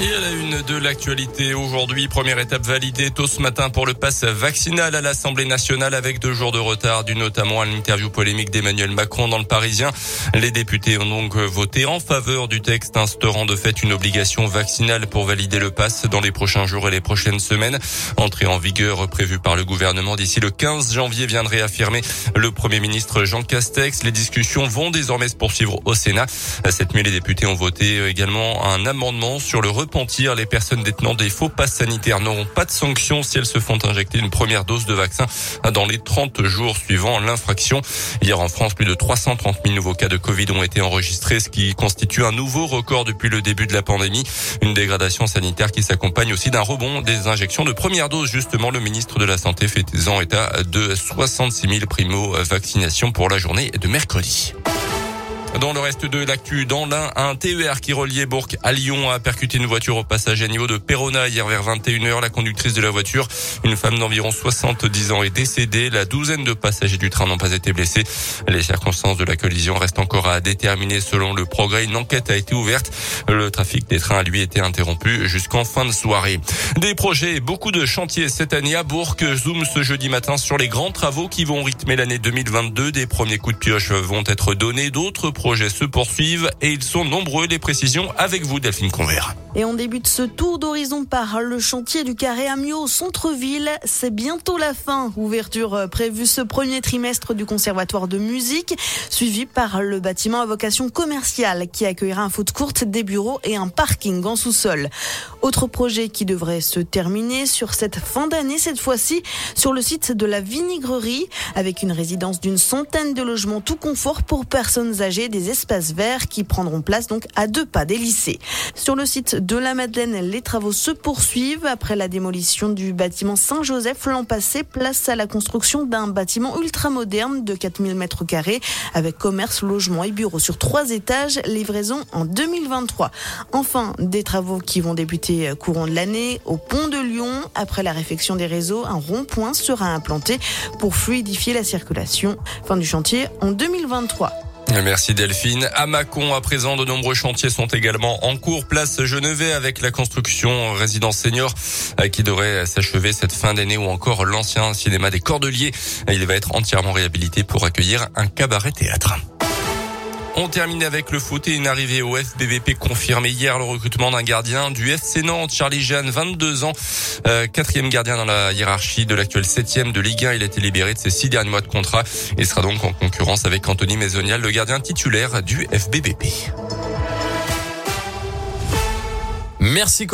Et à la une de l'actualité aujourd'hui, première étape validée tôt ce matin pour le pass vaccinal à l'Assemblée nationale avec deux jours de retard, dû notamment à l'interview polémique d'Emmanuel Macron dans le Parisien. Les députés ont donc voté en faveur du texte instaurant de fait une obligation vaccinale pour valider le pass dans les prochains jours et les prochaines semaines. Entrée en vigueur prévue par le gouvernement d'ici le 15 janvier viendrait affirmer le Premier ministre Jean Castex. Les discussions vont désormais se poursuivre au Sénat. Cette nuit, les députés ont voté également un amendement sur le repentir. Les personnes détenant des faux passes sanitaires n'auront pas de sanctions si elles se font injecter une première dose de vaccin dans les 30 jours suivant l'infraction. Hier en France, plus de 330 000 nouveaux cas de Covid ont été enregistrés, ce qui constitue un nouveau record depuis le début de la pandémie. Une dégradation sanitaire qui s'accompagne aussi d'un rebond des injections de première dose. Justement, le ministre de la Santé fait en état de 66 000 primo-vaccinations pour la journée de mercredi. Dans le reste de l'actu, dans l'un, un TER qui reliait Bourg à Lyon a percuté une voiture au passage à niveau de Perona hier vers 21h. La conductrice de la voiture, une femme d'environ 70 ans, est décédée. La douzaine de passagers du train n'ont pas été blessés. Les circonstances de la collision restent encore à déterminer selon le progrès. Une enquête a été ouverte. Le trafic des trains a lui été interrompu jusqu'en fin de soirée. Des projets et beaucoup de chantiers cette année à Bourg. Zoom ce jeudi matin sur les grands travaux qui vont rythmer l'année 2022. Des premiers coups de pioche vont être donnés. D'autres projets se poursuivent et ils sont nombreux. Les précisions avec vous, Delphine Convert. Et on débute ce tour d'horizon par le chantier du Carré Amiot au centre-ville. C'est bientôt la fin. Ouverture prévue ce premier trimestre du conservatoire de musique, suivi par le bâtiment à vocation commerciale qui accueillera un foot courte, des bureaux et un parking en sous-sol. Autre projet qui devrait se terminer sur cette fin d'année, cette fois-ci sur le site de la vinigrerie, avec une résidence d'une centaine de logements tout confort pour personnes âgées des espaces verts qui prendront place donc à deux pas des lycées. Sur le site de la Madeleine, les travaux se poursuivent après la démolition du bâtiment Saint-Joseph l'an passé. Place à la construction d'un bâtiment ultramoderne de 4000 mètres carrés avec commerce, logement et bureaux sur trois étages. Livraison en 2023. Enfin, des travaux qui vont débuter courant de l'année au pont de Lyon. Après la réfection des réseaux, un rond-point sera implanté pour fluidifier la circulation. Fin du chantier en 2023. Merci Delphine. À Mâcon, à présent, de nombreux chantiers sont également en cours. Place Genevet avec la construction résidence senior euh, qui devrait s'achever cette fin d'année ou encore l'ancien cinéma des Cordeliers. Il va être entièrement réhabilité pour accueillir un cabaret théâtre. On termine avec le foot et une arrivée au FBVP confirmée hier le recrutement d'un gardien du FC Nantes, Charlie Jeanne, 22 ans, euh, quatrième gardien dans la hiérarchie de l'actuel septième de Ligue 1. Il a été libéré de ses six derniers mois de contrat et sera donc en concurrence avec Anthony Maisonial, le gardien titulaire du FBVP. Merci